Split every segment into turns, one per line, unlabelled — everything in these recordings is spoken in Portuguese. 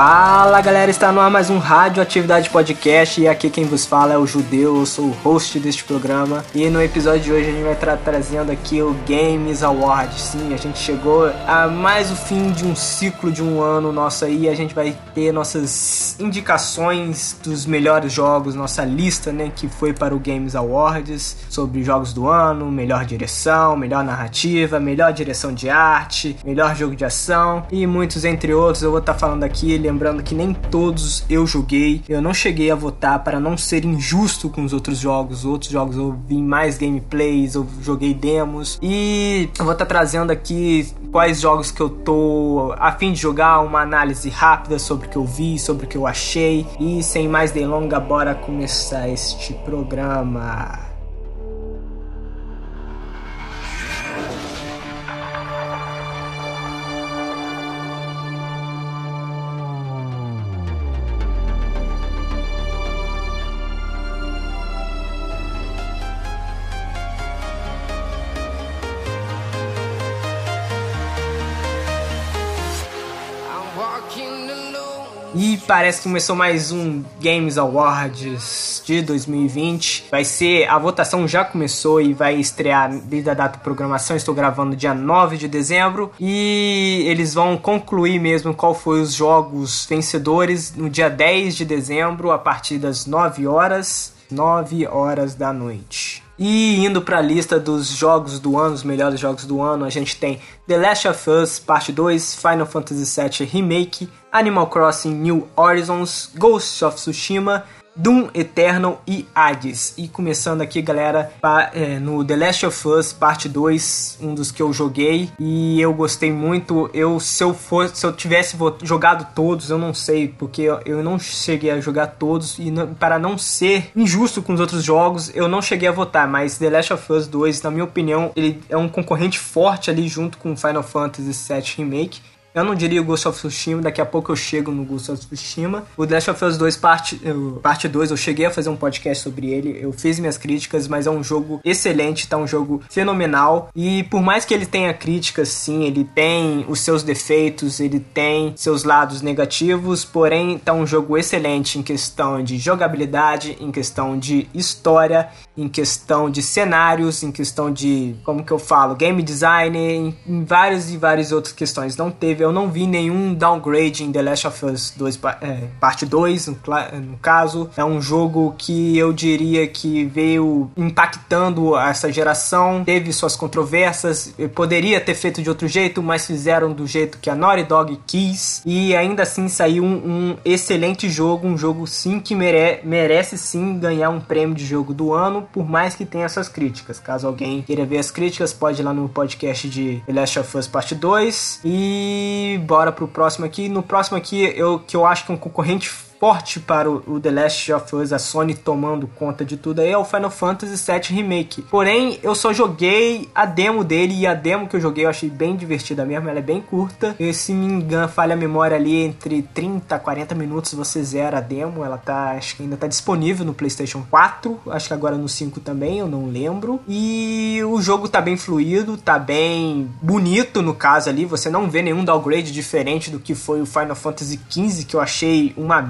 Fala galera, está no ar mais um Rádio Atividade Podcast e aqui quem vos fala é o Judeu, eu sou o host deste programa e no episódio de hoje a gente vai estar trazendo aqui o Games Awards. Sim, a gente chegou a mais o fim de um ciclo de um ano nosso aí, a gente vai ter nossas indicações dos melhores jogos, nossa lista, né, que foi para o Games Awards sobre jogos do ano, melhor direção, melhor narrativa, melhor direção de arte, melhor jogo de ação e muitos entre outros. Eu vou estar falando aqui lembrando que nem todos eu joguei. Eu não cheguei a votar para não ser injusto com os outros jogos. Outros jogos eu vi mais gameplays, eu joguei demos. E eu vou estar trazendo aqui quais jogos que eu tô a fim de jogar, uma análise rápida sobre o que eu vi, sobre o que eu achei. E sem mais delongas, bora começar este programa. Parece que começou mais um Games Awards de 2020. Vai ser. A votação já começou e vai estrear desde a data de programação. Estou gravando dia 9 de dezembro. E eles vão concluir mesmo qual foi os jogos vencedores no dia 10 de dezembro, a partir das 9 horas. 9 horas da noite. E indo para a lista dos jogos do ano, os melhores jogos do ano, a gente tem The Last of Us Parte 2, Final Fantasy VII Remake, Animal Crossing New Horizons, Ghost of Tsushima, Doom Eternal e Hades. E começando aqui, galera, é, no The Last of Us Parte 2, um dos que eu joguei e eu gostei muito. Eu se eu fosse, se eu tivesse jogado todos, eu não sei, porque eu não cheguei a jogar todos e não, para não ser injusto com os outros jogos, eu não cheguei a votar, mas The Last of Us 2, na minha opinião, ele é um concorrente forte ali junto com Final Fantasy VII Remake. Eu não diria o Ghost of Tsushima, daqui a pouco eu chego no Ghost of Tsushima. O The Last of Us 2 parte, parte 2, eu cheguei a fazer um podcast sobre ele, eu fiz minhas críticas, mas é um jogo excelente, tá um jogo fenomenal. E por mais que ele tenha críticas, sim, ele tem os seus defeitos, ele tem seus lados negativos, porém tá um jogo excelente em questão de jogabilidade, em questão de história, em questão de cenários, em questão de, como que eu falo, game design, em, em várias e várias outras questões. Não teve eu não vi nenhum downgrade em The Last of Us 2, é, parte 2, no, no, caso. É um jogo que eu diria que veio impactando essa geração, teve suas controvérsias, poderia ter feito de outro jeito, mas fizeram do jeito que a Naughty Dog quis. E ainda assim saiu um, um excelente jogo, um jogo sim que mere merece sim ganhar um prêmio de jogo do ano, por mais que tenha essas críticas. Caso alguém queira ver as críticas, pode ir lá no podcast de The Last of Us Parte 2. E bora pro próximo aqui. No próximo aqui, eu, que eu acho que é um concorrente forte para o, The Last of Us, a Sony tomando conta de tudo aí, é o Final Fantasy VII Remake. Porém, eu só joguei a demo dele e a demo que eu joguei eu achei bem divertida mesmo, ela é bem curta. E, se me engano, falha a memória ali entre 30 a 40 minutos você zera a demo, ela tá, acho que ainda tá disponível no PlayStation 4, acho que agora no 5 também, eu não lembro. E o jogo tá bem fluido, tá bem bonito no caso ali, você não vê nenhum downgrade diferente do que foi o Final Fantasy XV, que eu achei uma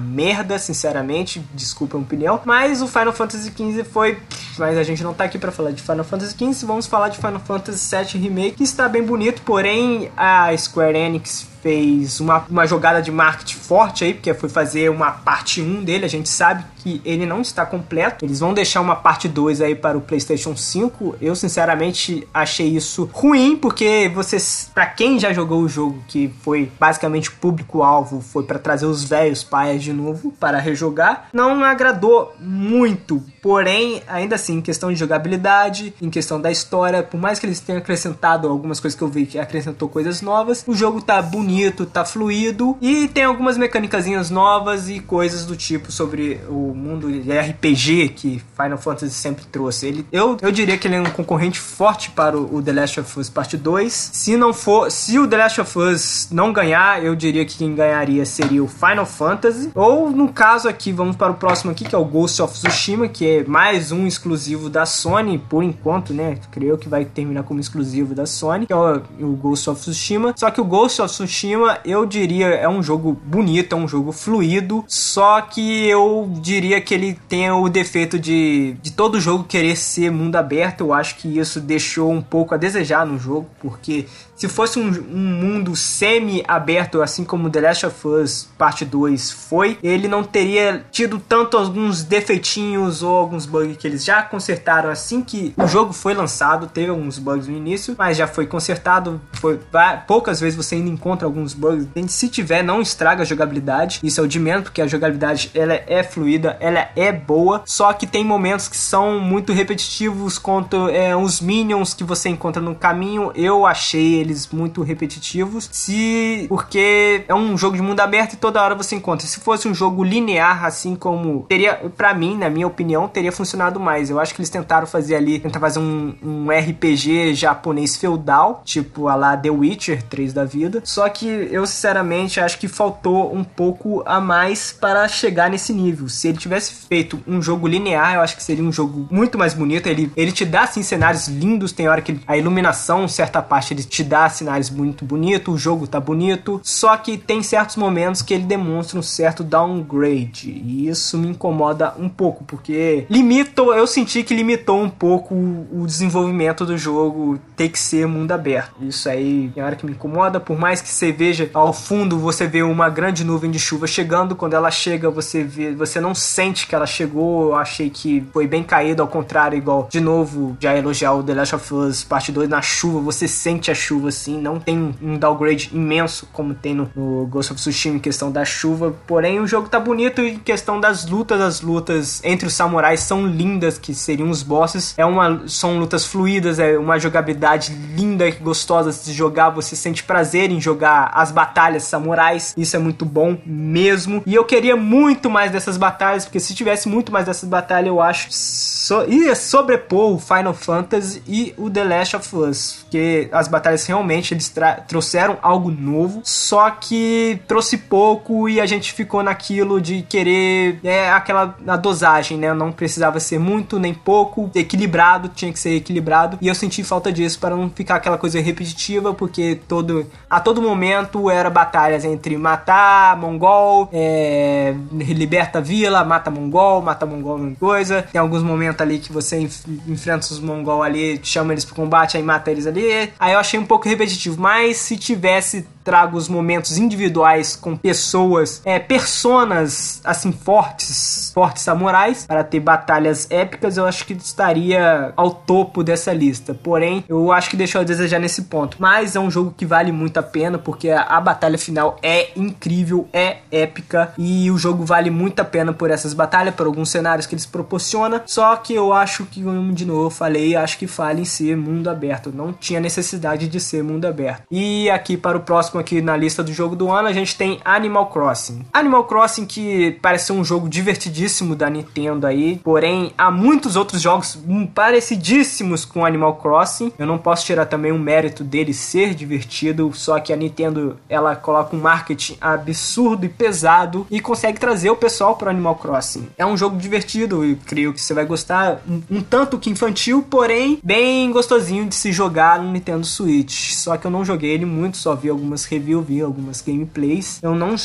sinceramente, desculpa a opinião. Mas o Final Fantasy XV foi. Mas a gente não tá aqui para falar de Final Fantasy XV, vamos falar de Final Fantasy VII Remake, que está bem bonito, porém a Square Enix fez uma, uma jogada de marketing forte aí, porque foi fazer uma parte 1 dele, a gente sabe que ele não está completo. Eles vão deixar uma parte 2 aí para o PlayStation 5. Eu sinceramente achei isso ruim, porque vocês, para quem já jogou o jogo, que foi basicamente o público-alvo, foi para trazer os velhos paias de novo para rejogar, não agradou muito. Porém, ainda assim, em questão de jogabilidade, em questão da história, por mais que eles tenham acrescentado algumas coisas que eu vi que acrescentou coisas novas, o jogo tá bonito, tá fluido e tem algumas mecânicas novas e coisas do tipo sobre o mundo RPG que Final Fantasy sempre trouxe. Ele, eu, eu diria que ele é um concorrente forte para o, o The Last of Us Parte 2. Se não for, se o The Last of Us não ganhar, eu diria que quem ganharia seria o Final Fantasy. Ou no caso aqui, vamos para o próximo aqui, que é o Ghost of Tsushima, que é mais um exclusivo da Sony, por enquanto, né? Creio que vai terminar como exclusivo da Sony, que é o, o Ghost of Tsushima. Só que o Ghost of Tsushima, eu diria, é um jogo bonito, é um jogo fluido, só que eu diria que ele tem o defeito de, de todo jogo querer ser mundo aberto. Eu acho que isso deixou um pouco a desejar no jogo, porque se fosse um, um mundo semi-aberto, assim como The Last of Us Parte 2 foi, ele não teria tido tanto alguns defeitinhos ou alguns bugs que eles já consertaram assim que o jogo foi lançado. Teve alguns bugs no início, mas já foi consertado. Foi, poucas vezes você ainda encontra alguns bugs. Se tiver, não estraga a jogabilidade. Isso é o de menos, porque a jogabilidade ela é fluida, ela é boa. Só que tem momentos que são muito repetitivos quanto é, os minions que você encontra no caminho. Eu achei muito repetitivos, se porque é um jogo de mundo aberto e toda hora você encontra. Se fosse um jogo linear, assim como teria, para mim, na minha opinião, teria funcionado mais. Eu acho que eles tentaram fazer ali, tentar fazer um, um RPG japonês feudal, tipo a lá The Witcher 3 da vida. Só que eu sinceramente acho que faltou um pouco a mais para chegar nesse nível. Se ele tivesse feito um jogo linear, eu acho que seria um jogo muito mais bonito. Ele, ele te dá assim cenários lindos, tem hora que a iluminação, certa parte ele te dá dá sinais muito bonitos, o jogo tá bonito, só que tem certos momentos que ele demonstra um certo downgrade, e isso me incomoda um pouco, porque limitou, eu senti que limitou um pouco o desenvolvimento do jogo ter que ser mundo aberto. Isso aí é hora que me incomoda, por mais que você veja ao fundo, você vê uma grande nuvem de chuva chegando, quando ela chega, você vê, você não sente que ela chegou, eu achei que foi bem caído, ao contrário, igual, de novo, já elogiar o The Last of Us Parte 2 na chuva, você sente a chuva assim, não tem um downgrade imenso como tem no, no Ghost of Tsushima em questão da chuva, porém o jogo tá bonito em questão das lutas, as lutas entre os samurais são lindas, que seriam os bosses, é uma, são lutas fluídas, é uma jogabilidade linda e gostosa de jogar, você sente prazer em jogar as batalhas samurais, isso é muito bom mesmo, e eu queria muito mais dessas batalhas, porque se tivesse muito mais dessas batalhas, eu acho so, ia sobrepor o Final Fantasy e o The Last of Us, porque as batalhas realmente realmente eles trouxeram algo novo, só que trouxe pouco e a gente ficou naquilo de querer é, aquela a dosagem, né? Não precisava ser muito nem pouco, equilibrado, tinha que ser equilibrado. E eu senti falta disso para não ficar aquela coisa repetitiva, porque todo a todo momento era batalhas entre matar mongol, é, liberta vila, mata mongol, mata mongol coisa. Tem alguns momentos ali que você enf enfrenta os mongol ali, chama eles pro combate, aí mata eles ali. Aí eu achei um pouco repetitivo, mas se tivesse trago os momentos individuais com pessoas, é, personas assim fortes, fortes samurais, para ter batalhas épicas, eu acho que estaria ao topo dessa lista. Porém, eu acho que deixou a desejar nesse ponto. Mas é um jogo que vale muito a pena, porque a, batalha final é incrível, é épica e o jogo vale muito a pena por essas batalhas, por alguns cenários que eles proporcionam. Só que eu acho que, de novo, eu falei, acho que fala em ser mundo aberto. Não tinha necessidade de ser mundo aberto. E aqui para o próximo aqui na lista do jogo do ano, a gente tem Animal Crossing. Animal Crossing que parece ser um jogo divertidíssimo da Nintendo aí, porém há muitos outros jogos parecidíssimos com Animal Crossing. Eu não posso tirar também o mérito dele ser divertido, só que a Nintendo ela coloca um marketing absurdo e pesado e consegue trazer o pessoal para Animal Crossing. É um jogo divertido e creio que você vai gostar, um, um tanto que infantil, porém bem gostosinho de se jogar no Nintendo Switch. Só que eu não joguei ele muito, só vi algumas review, vi algumas gameplays. Eu não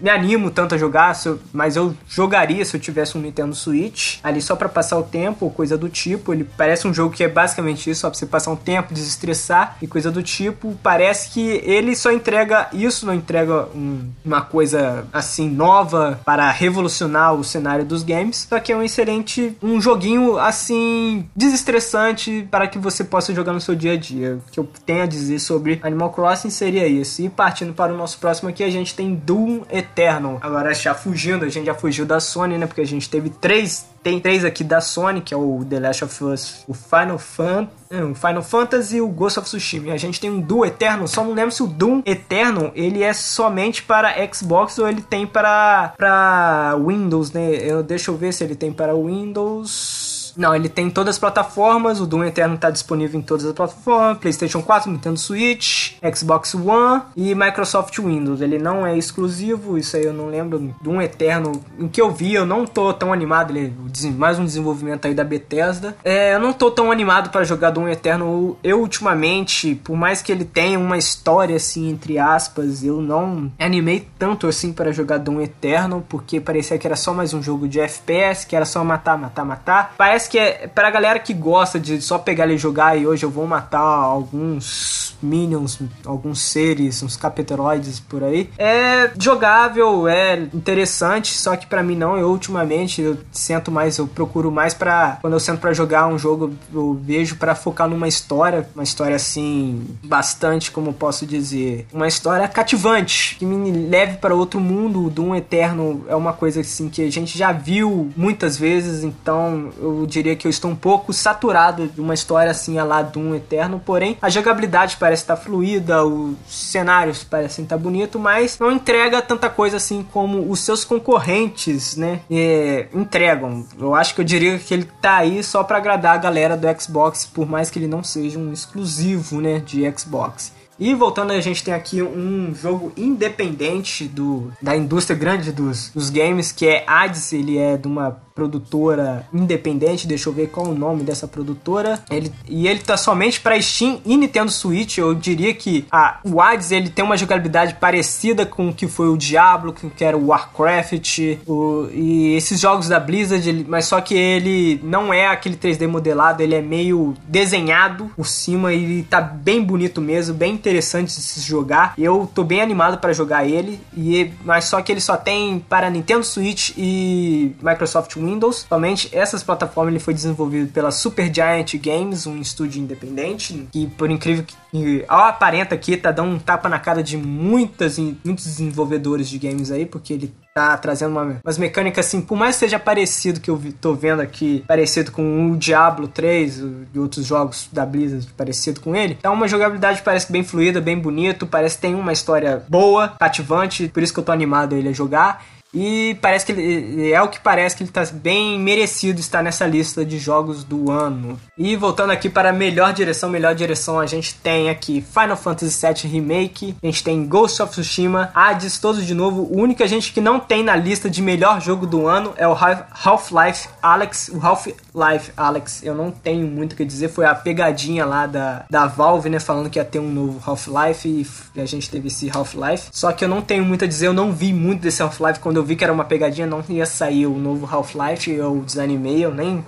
me animo tanto a jogar, eu, mas eu jogaria se eu tivesse um Nintendo Switch ali só para passar o tempo coisa do tipo. Ele parece um jogo que é basicamente isso, só pra você passar um tempo, desestressar e coisa do tipo. Parece que ele só entrega isso, não entrega um, uma coisa assim nova para revolucionar o cenário dos games. Só que é um excelente, um joguinho assim desestressante para que você possa jogar no seu dia a dia. O que eu tenho a dizer sobre Animal Crossing seria isso. E partindo para o nosso próximo aqui, a gente tem Doom Eternal Eternal. Agora já fugindo, a gente já fugiu da Sony, né? Porque a gente teve três tem três aqui da Sony, que é o The Last of Us, o Final, Fan, é, o Final Fantasy e o Ghost of Tsushima. A gente tem um Doom Eterno, só não lembro se o Doom Eterno ele é somente para Xbox ou ele tem para, para Windows, né? Eu, deixa eu ver se ele tem para Windows. Não, ele tem todas as plataformas, o Doom Eterno está disponível em todas as plataformas, PlayStation 4, Nintendo Switch, Xbox One e Microsoft Windows. Ele não é exclusivo, isso aí eu não lembro. Doom Eterno, em que eu vi, eu não tô tão animado, ele é mais um desenvolvimento aí da Bethesda. É, eu não tô tão animado para jogar Doom Eterno. Eu ultimamente, por mais que ele tenha uma história assim entre aspas, eu não animei tanto assim para jogar Doom Eterno, porque parecia que era só mais um jogo de FPS, que era só matar, matar, matar. Parece parece que é pra galera que gosta de só pegar e jogar e hoje eu vou matar alguns minions, alguns seres, uns capeteroides por aí. É jogável, é interessante, só que para mim não. Eu ultimamente eu sento mais, eu procuro mais para quando eu sento para jogar um jogo, eu vejo para focar numa história, uma história assim bastante, como posso dizer, uma história cativante, que me leve para outro mundo. O Doom Eterno é uma coisa assim que a gente já viu muitas vezes, então eu diria que eu estou um pouco saturado de uma história assim a lá Doom Eterno, porém a jogabilidade parece estar fluida, os cenários parecem estar bonito, mas não entrega tanta coisa assim como os seus concorrentes, né, é, entregam. Eu acho que eu diria que ele tá aí só para agradar a galera do Xbox, por mais que ele não seja um exclusivo, né, de Xbox. E voltando, a gente tem aqui um jogo independente do, da indústria grande dos, dos games, que é Hades. Ele é de uma produtora independente, deixa eu ver qual o nome dessa produtora. Ele, e ele tá somente para Steam e Nintendo Switch. Eu diria que a, o Hades ele tem uma jogabilidade parecida com o que foi o Diablo, que era o Warcraft, o, e esses jogos da Blizzard, ele, mas só que ele não é aquele 3D modelado, ele é meio desenhado por cima e tá bem bonito mesmo, bem interessante de se jogar. Eu tô bem animado para jogar ele, e mas só que ele só tem para Nintendo Switch e Microsoft Windows. Somente essas plataformas ele foi desenvolvido pela Supergiant Games, um estúdio independente, que por incrível que ao aparenta aqui tá dando um tapa na cara de muitas, muitos desenvolvedores de games aí, porque ele tá trazendo uma, umas mecânicas assim, por mais que seja parecido que eu vi, tô vendo aqui, parecido com o Diablo 3 e outros jogos da Blizzard parecido com ele, tá uma jogabilidade parece bem fluida, bem bonito, parece que tem uma história boa, cativante, por isso que eu tô animado ele a jogar. E parece que ele, é o que parece que ele está bem merecido estar nessa lista de jogos do ano. E voltando aqui para a melhor direção, melhor direção, a gente tem aqui Final Fantasy VII Remake, a gente tem Ghost of Tsushima, Hades, todos de novo. O único a gente que não tem na lista de melhor jogo do ano é o Half-Life Alex. O Half-Life Alex, eu não tenho muito o que dizer, foi a pegadinha lá da, da Valve, né, falando que ia ter um novo Half-Life e a gente teve esse Half-Life. Só que eu não tenho muito a dizer, eu não vi muito desse Half-Life quando eu eu vi que era uma pegadinha, não ia sair o novo Half-Life, eu desanimei, eu nem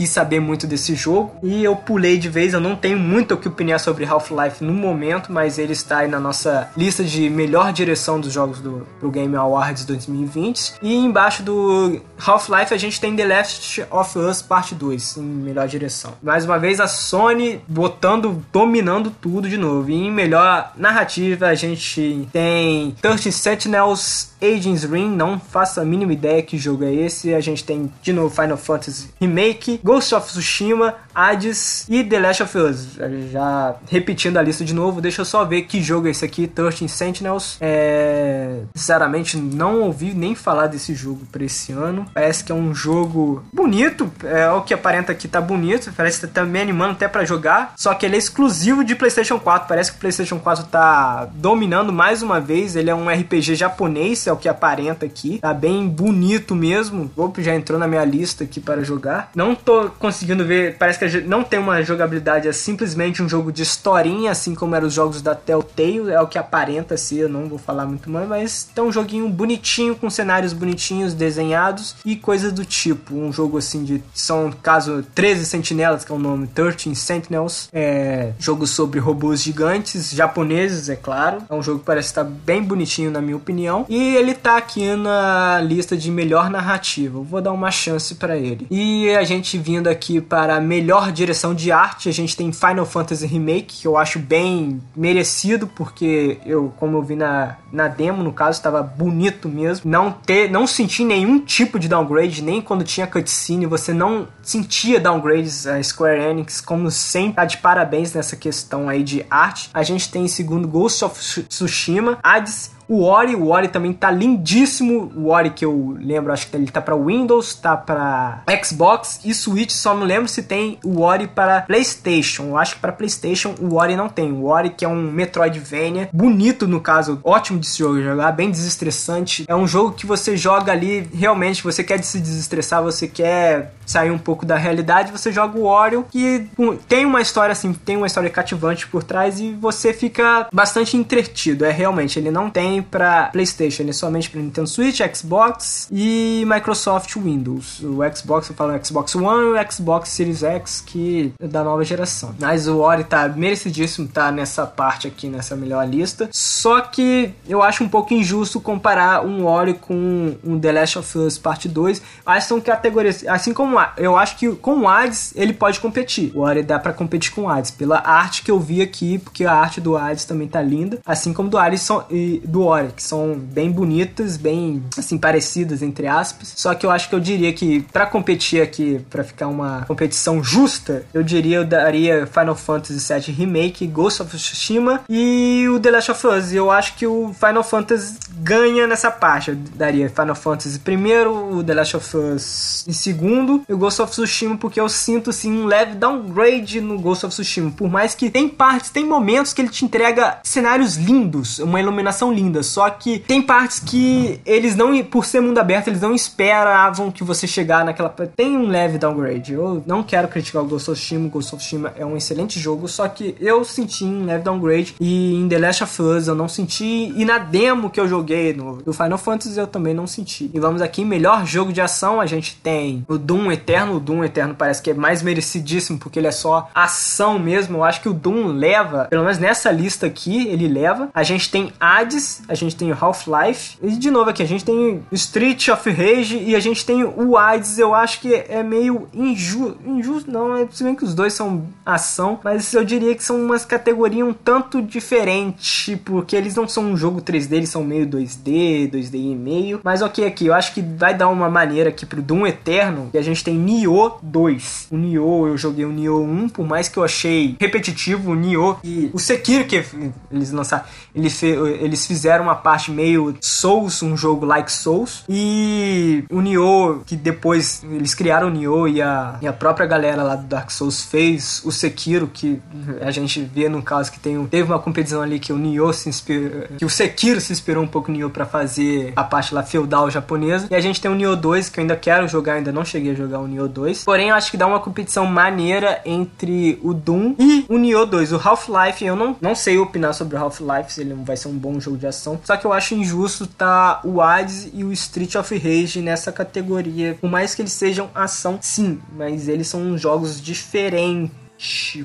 quis saber muito desse jogo e eu pulei de vez. Eu não tenho muito o que opinar sobre Half-Life no momento, mas ele está aí na nossa lista de melhor direção dos jogos do pro Game Awards 2020. E embaixo do Half-Life a gente tem The Last of Us Parte 2 em melhor direção. Mais uma vez a Sony botando, dominando tudo de novo. E em melhor narrativa a gente tem 13 Sentinels Agents Ring, não faço a mínima ideia que jogo é esse. A gente tem de novo Final Fantasy Remake, Ghost of Tsushima, Hades e The Last of Us. Já repetindo a lista de novo, deixa eu só ver que jogo é esse aqui, 13 Sentinels. É... Sinceramente, não ouvi nem falar desse jogo pra esse ano. Parece que é um jogo bonito, é o que aparenta aqui tá bonito, parece que tá me animando até para jogar, só que ele é exclusivo de PlayStation 4. Parece que o PlayStation 4 tá dominando mais uma vez. Ele é um RPG japonês, é o que aparenta aqui. Tá bem bonito mesmo. Opa, já entrou na minha lista aqui para jogar. Não tô conseguindo ver, parece que não tem uma jogabilidade, é simplesmente um jogo de historinha, assim como eram os jogos da Telltale, é o que aparenta ser, eu não vou falar muito mais, mas é um joguinho bonitinho, com cenários bonitinhos, desenhados e coisas do tipo. Um jogo assim de, são, caso, 13 Sentinelas, que é o nome, 13 Sentinels, é jogo sobre robôs gigantes, japoneses, é claro. É um jogo que parece estar bem bonitinho, na minha opinião, e ele tá aqui na lista de melhor narrativa. Eu vou dar uma chance para ele. E a gente vindo aqui para melhor melhor direção de arte, a gente tem Final Fantasy Remake, que eu acho bem merecido, porque eu, como eu vi na, na demo, no caso, estava bonito mesmo. Não ter, não senti nenhum tipo de downgrade, nem quando tinha cutscene, você não sentia downgrades a Square Enix, como sempre, tá de parabéns nessa questão aí de arte. A gente tem em segundo Ghost of Tsushima, Hades, o Ori, o Ori também tá lindíssimo. O Ori que eu lembro, acho que ele tá para Windows, tá para Xbox e Switch, só não lembro se tem o Ori para PlayStation. Eu acho que para PlayStation o Ori não tem. O Ori que é um Metroidvania, bonito no caso, ótimo de se jogar, bem desestressante. É um jogo que você joga ali, realmente você quer se desestressar, você quer sair um pouco da realidade, você joga o Ori que tem uma história assim, tem uma história cativante por trás e você fica bastante entretido. É realmente, ele não tem para PlayStation, ele é somente para Nintendo Switch, Xbox e Microsoft Windows. O Xbox, eu falo Xbox One e o Xbox Series X, que é da nova geração. Mas o Ori tá merecidíssimo, tá nessa parte aqui, nessa melhor lista. Só que eu acho um pouco injusto comparar um Ori com um The Last of Us Parte 2. Acho que são categorias, assim como eu acho que com o Hades ele pode competir. O Ori dá para competir com o Hades, pela arte que eu vi aqui, porque a arte do Hades também tá linda, assim como do Hades e do Ori, que são bem bonitas, bem assim parecidas entre aspas. Só que eu acho que eu diria que para competir aqui, para ficar uma competição justa, eu diria eu daria Final Fantasy VII Remake, Ghost of Tsushima e o The Last of Us. Eu acho que o Final Fantasy ganha nessa parte. Eu daria Final Fantasy primeiro, o The Last of Us em segundo o Ghost of Tsushima porque eu sinto assim um leve downgrade no Ghost of Tsushima. Por mais que tem partes, tem momentos que ele te entrega cenários lindos, uma iluminação linda só que tem partes que eles não, por ser mundo aberto, eles não esperavam que você chegar naquela. Tem um leve downgrade. Eu não quero criticar o Ghost of Tsushima, o Ghost of Tsushima é um excelente jogo, só que eu senti um leve downgrade e em The Last of Us eu não senti, e na demo que eu joguei no, no Final Fantasy eu também não senti. E vamos aqui, melhor jogo de ação, a gente tem o Doom Eterno. O Doom Eterno parece que é mais merecidíssimo porque ele é só ação mesmo. Eu acho que o Doom leva, pelo menos nessa lista aqui, ele leva. A gente tem Hades, a gente tem Half-Life, e de novo aqui, a gente tem Street of Rage e a gente tem o Hades, eu acho que é meio injusto, injusto não, é se bem que os dois são ação, mas eu diria que são umas categorias um tanto diferentes, porque eles não são um jogo 3D, eles são meio 2D, 2D e meio, mas ok aqui, eu acho que vai dar uma maneira aqui pro Doom Eterno, e a gente tem Nioh 2. O Nioh, eu joguei o Nioh 1, por mais que eu achei repetitivo o Nioh e o Sekiro que eles lançaram, eles, eles fizeram uma parte meio Souls, um jogo like Souls. E o Nioh, que depois eles criaram o Nioh e a, e a própria galera lá do Dark Souls fez o Sekiro, que a gente vê no caso que tem, teve uma competição ali que o Nioh se inspirou, que o Sekiro se inspirou um pouco no Nioh para fazer a parte lá feudal japonesa. E a gente tem o Nioh 2, que eu ainda quero jogar, ainda não cheguei a jogar o Nioh 2. Porém, eu acho que dá uma competição maneira entre o Doom e o Nioh 2. O Half-Life, eu não, não sei opinar sobre o Half-Life, se ele vai ser um bom jogo de ação. Só que eu acho injusto tá o Hades e o Street of Rage nessa categoria. Por mais que eles sejam ação, sim, mas eles são jogos diferentes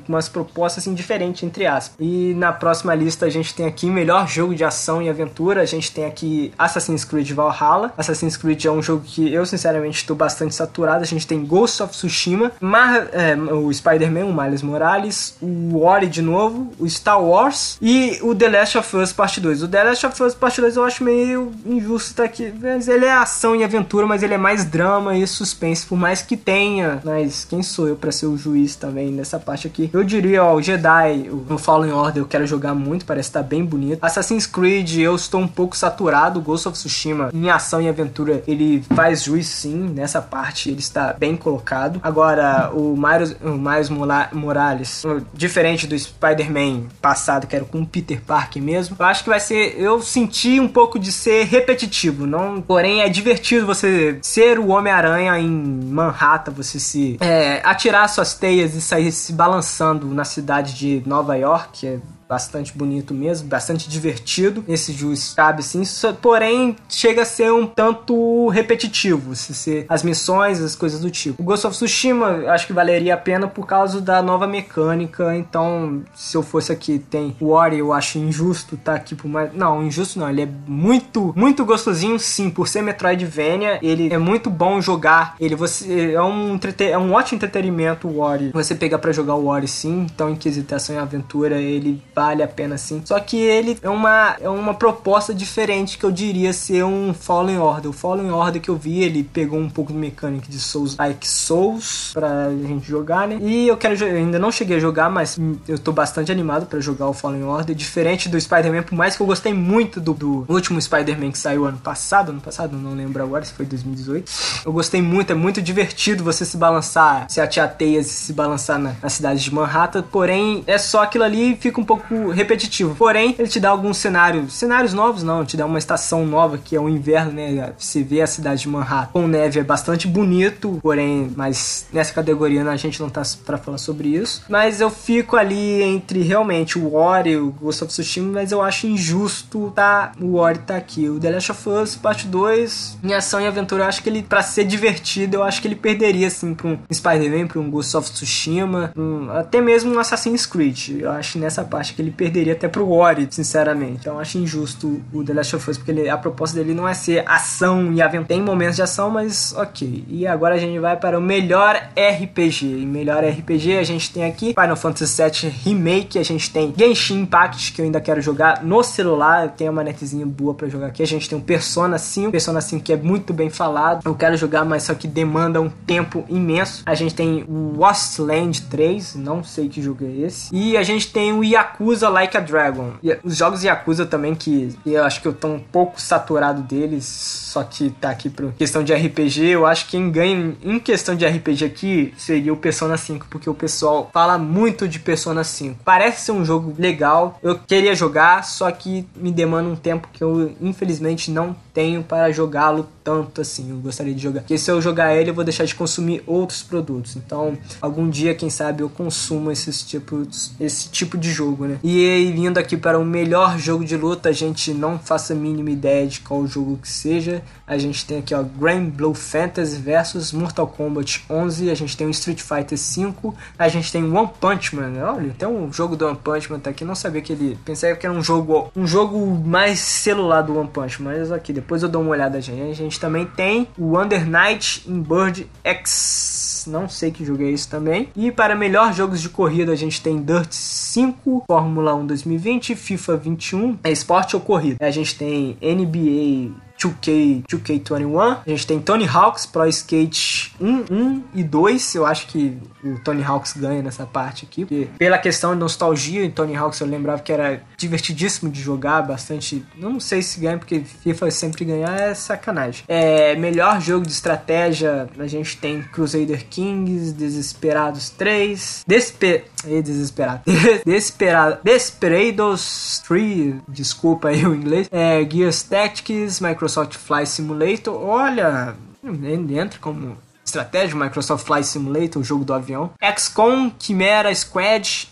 com umas propostas assim diferentes entre aspas. E na próxima lista a gente tem aqui melhor jogo de ação e aventura. A gente tem aqui Assassin's Creed Valhalla. Assassin's Creed é um jogo que eu sinceramente estou bastante saturado. A gente tem Ghost of Tsushima, Mar é, o Spider-Man, o Miles Morales, o Ori de novo, o Star Wars e o The Last of Us Part 2. O The Last of Us Part 2 eu acho meio injusto estar aqui, mas ele é ação e aventura, mas ele é mais drama e suspense, por mais que tenha. Mas quem sou eu para ser o juiz também nessa parte aqui. Eu diria, ó, o Jedi, o Fallen Order, eu quero jogar muito, parece estar tá bem bonito. Assassin's Creed, eu estou um pouco saturado. Ghost of Tsushima, em ação e aventura, ele faz juiz sim, nessa parte ele está bem colocado. Agora, o Miles, o Miles Morales, diferente do Spider-Man passado, que era com o Peter Parker mesmo, eu acho que vai ser. Eu senti um pouco de ser repetitivo, não. Porém, é divertido você ser o Homem-Aranha em Manhattan, você se é, atirar suas teias e sair se balançando na cidade de Nova York, é bastante bonito mesmo, bastante divertido. Esse juiz cabe sim, porém chega a ser um tanto repetitivo, se ser as missões, as coisas do tipo. O Ghost of Tsushima acho que valeria a pena por causa da nova mecânica, então se eu fosse aqui tem o Ori, eu acho injusto tá aqui por mais, não, injusto não, ele é muito muito gostosinho sim, por ser Metroidvania, ele é muito bom jogar. Ele você é um é um ótimo entretenimento o Ori. Você pega para jogar o Ori sim, então Inquisitação e Aventura ele vale a pena sim. Só que ele é uma, é uma proposta diferente que eu diria ser um Fallen Order. O Fallen Order que eu vi, ele pegou um pouco de mecânica de Souls like Souls pra gente jogar, né? E eu quero eu ainda não cheguei a jogar, mas eu tô bastante animado para jogar o Fallen Order. Diferente do Spider-Man, por mais que eu gostei muito do, do último Spider-Man que saiu ano passado, ano passado, não lembro agora se foi 2018. Eu gostei muito, é muito divertido você se balançar, se atear teias e se balançar na, na cidade de Manhattan, porém é só aquilo ali fica um pouco repetitivo. Porém, ele te dá alguns cenários, cenários novos não, te dá uma estação nova que é o inverno, né? Você vê a cidade de Manhattan com neve é bastante bonito, porém, mas nessa categoria né, a gente não tá para falar sobre isso. Mas eu fico ali entre realmente o Ori e o Ghost of Tsushima, mas eu acho injusto tá o Ori tá aqui. O The Last of Us Parte 2, em ação e aventura, eu acho que ele para ser divertido, eu acho que ele perderia assim para um Spider-Man, para um Ghost of Tsushima, um, até mesmo um Assassin's Creed. Eu acho nessa parte que ele perderia até pro Ori, sinceramente. Então acho injusto o The Last of Us, porque ele, a proposta dele não é ser ação e aventura. Tem momentos de ação, mas ok. E agora a gente vai para o melhor RPG. E melhor RPG a gente tem aqui Final Fantasy VII Remake, a gente tem Genshin Impact, que eu ainda quero jogar no celular. Tem uma netzinha boa para jogar aqui. A gente tem um Persona 5, Persona 5 que é muito bem falado. Eu quero jogar, mas só que demanda um tempo imenso. A gente tem o Wastland 3, não sei que jogo é esse. E a gente tem o Yakuza Like a Dragon. E os jogos Yakuza também, que eu acho que eu tô um pouco saturado deles, só que tá aqui por questão de RPG. Eu acho que quem ganha em questão de RPG aqui seria o Persona 5, porque o pessoal fala muito de Persona 5. Parece ser um jogo legal, eu queria jogar, só que me demanda um tempo que eu infelizmente não tenho para jogá-lo tanto assim. Eu gostaria de jogar. Porque se eu jogar ele, eu vou deixar de consumir outros produtos. Então, algum dia, quem sabe, eu consumo esses tipos, esse tipo de jogo, né? E vindo aqui para o melhor jogo de luta, a gente não faça a mínima ideia de qual jogo que seja. A gente tem aqui, ó, Grand Blue Fantasy versus Mortal Kombat 11. A gente tem o Street Fighter 5. A gente tem One Punch Man. Olha, tem um jogo do One Punch Man tá aqui. Não sabia que ele. Pensei que era um jogo, um jogo mais celular do One Punch, mas aqui depois eu dou uma olhada, gente. A gente também tem o Under Night in Bird X. Não sei que jogo é esse também. E para melhor jogos de corrida, a gente tem Dirt 5, Fórmula 1 2020, FIFA 21, é esporte ou corrida. A gente tem NBA 2K, 2K21. A gente tem Tony Hawk's Pro Skate 1, 1 e 2. Eu acho que o Tony Hawk's ganha nessa parte aqui. Porque pela questão de nostalgia, em Tony Hawk's eu lembrava que era divertidíssimo de jogar, bastante. Não sei se ganha, porque FIFA sempre ganhar é sacanagem. É, melhor jogo de estratégia, a gente tem Crusader Kings, Desesperados 3, Despe... Desesperado. Desesperado. Desperados 3, desculpa aí o inglês. É, Gears Tactics, Microsoft Flight Simulator. Olha, entra como estratégia, Microsoft Flight Simulator, o jogo do avião. XCOM, Chimera Squad,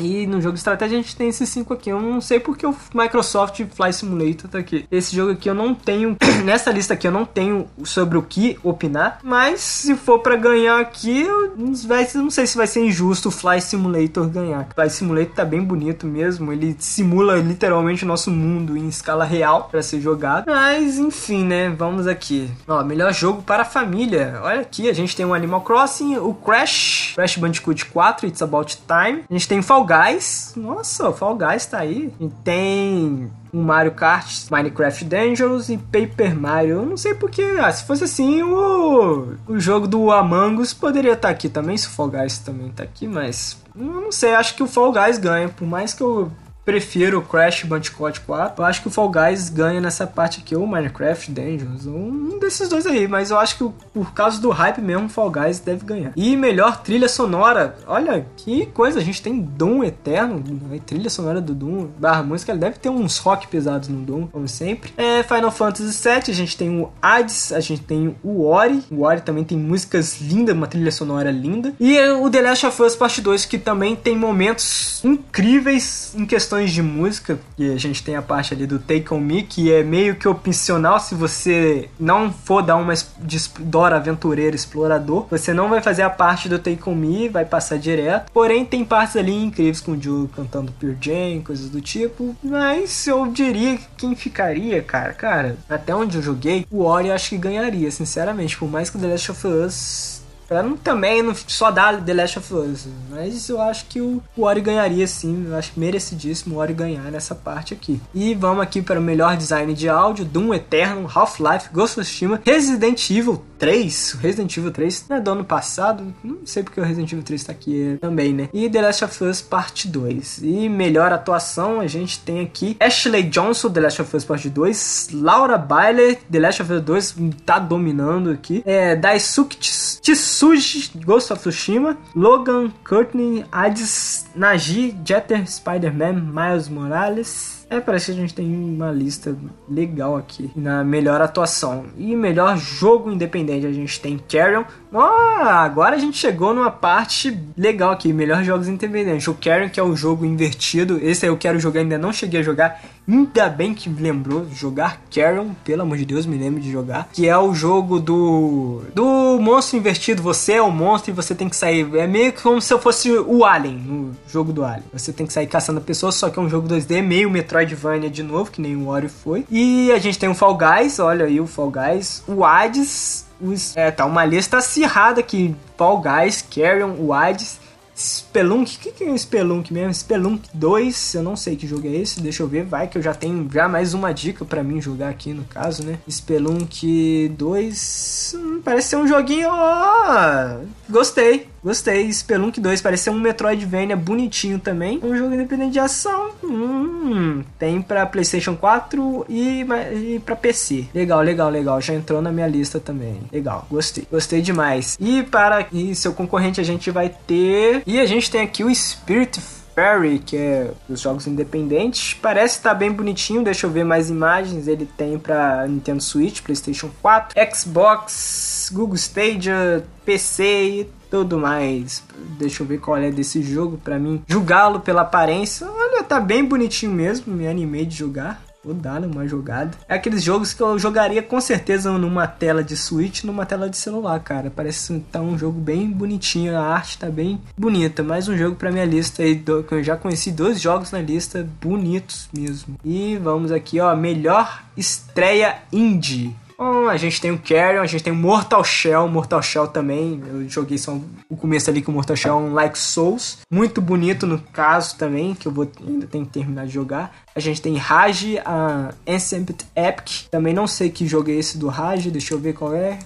e no jogo de estratégia a gente tem esses cinco aqui. Eu não sei porque o Microsoft Flight Simulator tá aqui. Esse jogo aqui eu não tenho. Nessa lista aqui eu não tenho sobre o que opinar. Mas se for para ganhar aqui, eu não sei se vai ser injusto o Flight Simulator ganhar. O Flight Simulator tá bem bonito mesmo. Ele simula literalmente o nosso mundo em escala real para ser jogado. Mas enfim, né? Vamos aqui. Ó, melhor jogo para a família. Olha aqui, a gente tem o Animal Crossing, o Crash, Crash Bandicoot 4, It's About Time. A gente tem Fall Guys. Nossa, Fall Guys tá aí. E tem um Mario Kart, Minecraft Dungeons e Paper Mario. Eu não sei porque, ah, se fosse assim, o, o jogo do Among Us poderia estar tá aqui também, se o Fall Guys também tá aqui, mas eu não sei, acho que o Fall Guys ganha, por mais que eu prefiro o Crash Bandicoot 4. Eu acho que o Fall Guys ganha nessa parte aqui, ou Minecraft Dungeons, um desses dois aí. Mas eu acho que por causa do hype mesmo, Fall Guys deve ganhar. E melhor trilha sonora. Olha que coisa, a gente tem Doom Eterno, a trilha sonora do Doom, barra música, ele deve ter uns rock pesados no Doom, como sempre. É Final Fantasy VII, a gente tem o Hades, a gente tem o Ori. O Ori também tem músicas lindas, uma trilha sonora linda. E o The Last of Us Part 2, que também tem momentos incríveis em questões de música. E a gente tem a parte ali do Take On Me, que é meio que opcional se você não for dar uma de Dora aventureiro explorador. Você não vai fazer a parte do Take On Me, vai passar direto. Porém, tem partes ali incríveis com o Joe cantando Pure Jam, coisas do tipo. Mas eu diria que quem ficaria, cara, cara, até onde eu joguei, o Ori acho que ganharia, sinceramente. Por mais que o The Last of Us Pra não também não só dar The Last of Us. Mas eu acho que o, o Ori ganharia sim. Eu acho merecidíssimo o Ori ganhar nessa parte aqui. E vamos aqui para o melhor design de áudio: Doom Eternal, Half-Life, Ghost of Tsushima, Resident Evil 3. Resident Evil 3 não é do ano passado. Não sei porque o Resident Evil 3 tá aqui também, né? E The Last of Us Parte 2. E melhor atuação, a gente tem aqui Ashley Johnson, The Last of Us Parte 2. Laura Bailey, The Last of Us 2, tá dominando aqui. É, Daisuke. Tsuji, Ghost of Tsushima, Logan, Courtney, Hades, Naji, Jeter, Spider-Man, Miles Morales, é, parece que a gente tem uma lista legal aqui na melhor atuação. E melhor jogo independente, a gente tem Carrion. Oh, agora a gente chegou numa parte legal aqui, melhor jogos independentes. O Carrion, que é o jogo invertido, esse eu quero jogar, ainda não cheguei a jogar. Ainda bem que lembrou jogar Carrion, pelo amor de Deus, me lembro de jogar. Que é o jogo do do monstro invertido. Você é o monstro e você tem que sair. É meio que como se eu fosse o Alien, no jogo do Alien. Você tem que sair caçando pessoas, só que é um jogo 2D, meio Metroid Metroidvania de novo, que nem o Ori foi. E a gente tem o Fall Guys, olha aí o Fall Guys. O Hades, os, é, tá uma lista acirrada aqui. Fall Guys, Carrion, o Hades. Spelunk, o que, que é Spelunk mesmo? Spelunk 2, eu não sei que jogo é esse, deixa eu ver, vai que eu já tenho já mais uma dica para mim jogar aqui no caso, né? Spelunk 2, hum, parece ser um joguinho, ó, gostei, gostei. Spelunk 2 parece ser um Metroidvania bonitinho também, um jogo independente de ação, hum, tem para PlayStation 4 e, e para PC. Legal, legal, legal, já entrou na minha lista também. Legal, gostei, gostei demais. E para e seu concorrente a gente vai ter e a gente tem aqui o Spirit Fairy, que é dos jogos independentes. Parece estar tá bem bonitinho, deixa eu ver mais imagens. Ele tem para Nintendo Switch, PlayStation 4, Xbox, Google Stadia, PC e tudo mais. Deixa eu ver qual é desse jogo para mim. Julgá-lo pela aparência. Olha, tá bem bonitinho mesmo, me animei de jogar. Vou dar uma jogada. É aqueles jogos que eu jogaria com certeza numa tela de Switch, numa tela de celular, cara. Parece tá um jogo bem bonitinho, a arte tá bem bonita. Mais um jogo pra minha lista aí, que eu já conheci dois jogos na lista, bonitos mesmo. E vamos aqui, ó, melhor estreia indie. A gente tem o Carrion, a gente tem o Mortal Shell, Mortal Shell também. Eu joguei só o começo ali com o Mortal Shell um Like Souls. Muito bonito no caso também, que eu vou ainda tenho que terminar de jogar. A gente tem Rage, a Ancient Epic. Também não sei que jogo é esse do Rage, deixa eu ver qual é.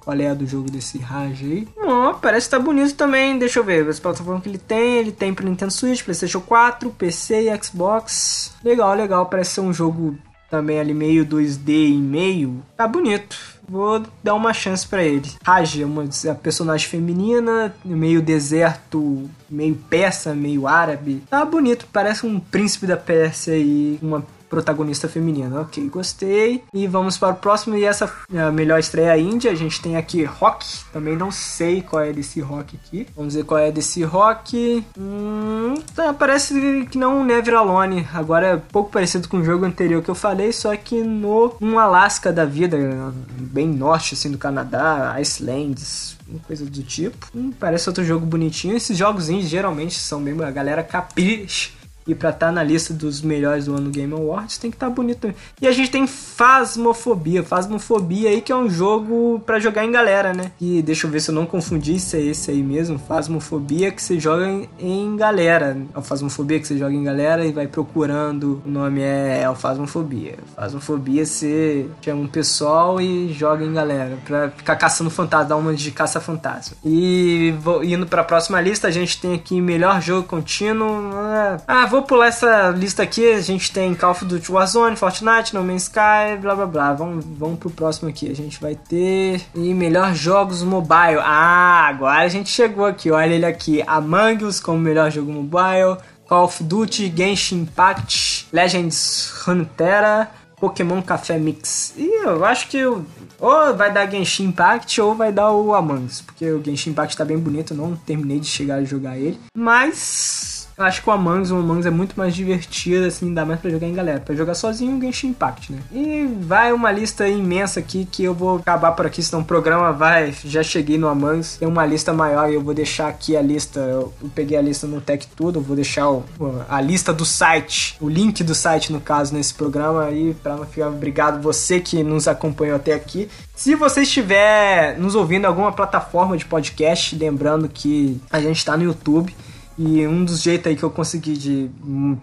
Qual é a do jogo desse Rage aí? Oh, parece que tá bonito também. Deixa eu ver. As plataformas que ele tem. Ele tem para Nintendo Switch, PlayStation 4, PC e Xbox. Legal, legal. Parece ser um jogo também ali meio 2D e meio, tá bonito. Vou dar uma chance para ele. Raj é uma personagem feminina, meio deserto, meio persa, meio árabe. Tá bonito, parece um príncipe da Pérsia e uma protagonista feminina. Ok, gostei. E vamos para o próximo. E essa melhor estreia índia. A gente tem aqui Rock. Também não sei qual é desse Rock aqui. Vamos ver qual é desse Rock. Hum, tá, parece que não Never Alone. Agora é pouco parecido com o jogo anterior que eu falei, só que no um Alasca da vida, bem norte assim do Canadá, Icelands, coisa do tipo. Hum, parece outro jogo bonitinho. Esses jogos indies geralmente são bem a galera capricha e pra estar tá na lista dos melhores do ano Game Awards tem que estar tá bonito. E a gente tem Fasmofobia. Fasmofobia aí que é um jogo para jogar em galera, né? E deixa eu ver se eu não confundi se é esse aí mesmo. Fasmofobia que você joga em, em galera. É Fasmofobia que você joga em galera e vai procurando. O nome é, é Fasmofobia. Fasmofobia você chama um pessoal e joga em galera pra ficar caçando fantasma, dar uma de caça-fantasma. E vou, indo pra próxima lista, a gente tem aqui melhor jogo contínuo. Ah, vou pular essa lista aqui. A gente tem Call of Duty Warzone, Fortnite, No Man's Sky, blá blá blá. Vamos, vamos pro próximo aqui. A gente vai ter. E melhor jogos mobile. Ah, agora a gente chegou aqui. Olha ele aqui. Among Us como melhor jogo mobile. Call of Duty, Genshin Impact, Legends Runeterra, Pokémon Café Mix. E eu acho que ou vai dar Genshin Impact ou vai dar o Among Us, porque o Genshin Impact tá bem bonito, eu não terminei de chegar a jogar ele. Mas eu acho que o Among Us, o Among Us é muito mais divertido, assim, dá mais pra jogar em galera. Pra jogar sozinho, o Genshin Impact, né? E vai uma lista imensa aqui que eu vou acabar por aqui, senão o programa vai... Já cheguei no Among Us, tem uma lista maior e eu vou deixar aqui a lista. Eu peguei a lista no Tech Tudo, vou deixar o, a lista do site, o link do site, no caso, nesse programa aí, pra não ficar... Obrigado você que nos acompanhou até aqui. Se você estiver nos ouvindo em alguma plataforma de podcast, lembrando que a gente tá no YouTube, e um dos jeitos aí que eu consegui de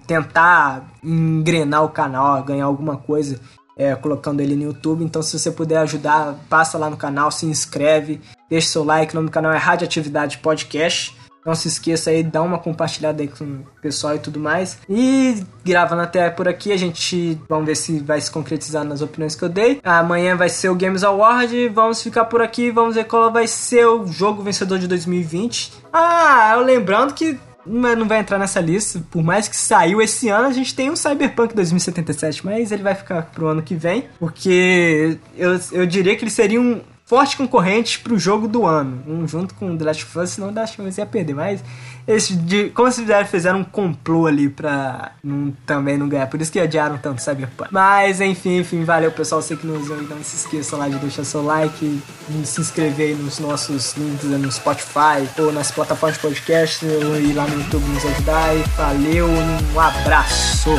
tentar engrenar o canal, ganhar alguma coisa, é colocando ele no YouTube. Então, se você puder ajudar, passa lá no canal, se inscreve, deixa seu like. O nome do canal é Radioatividade Podcast. Não se esqueça aí, dá uma compartilhada aí com o pessoal e tudo mais. E gravando até por aqui, a gente vamos ver se vai se concretizar nas opiniões que eu dei. Amanhã vai ser o Games Award. Vamos ficar por aqui, vamos ver qual vai ser o jogo vencedor de 2020. Ah, eu lembrando que não vai entrar nessa lista, por mais que saiu esse ano, a gente tem um Cyberpunk 2077, mas ele vai ficar pro ano que vem, porque eu, eu diria que ele seria um forte concorrente pro jogo do ano, um junto com The Last of Us, senão The Last of Us ia perder, mas esse de, como se fizeram, fizeram um complô ali pra não, também não ganhar. Por isso que adiaram tanto Cyberpunk. Mas enfim, enfim, valeu pessoal. Você que nos ouve, não se esqueça lá de deixar seu like, de se inscrever nos nossos links no Spotify ou nas plataformas de podcast ou ir lá no YouTube nos ajudar. E valeu, um abraço!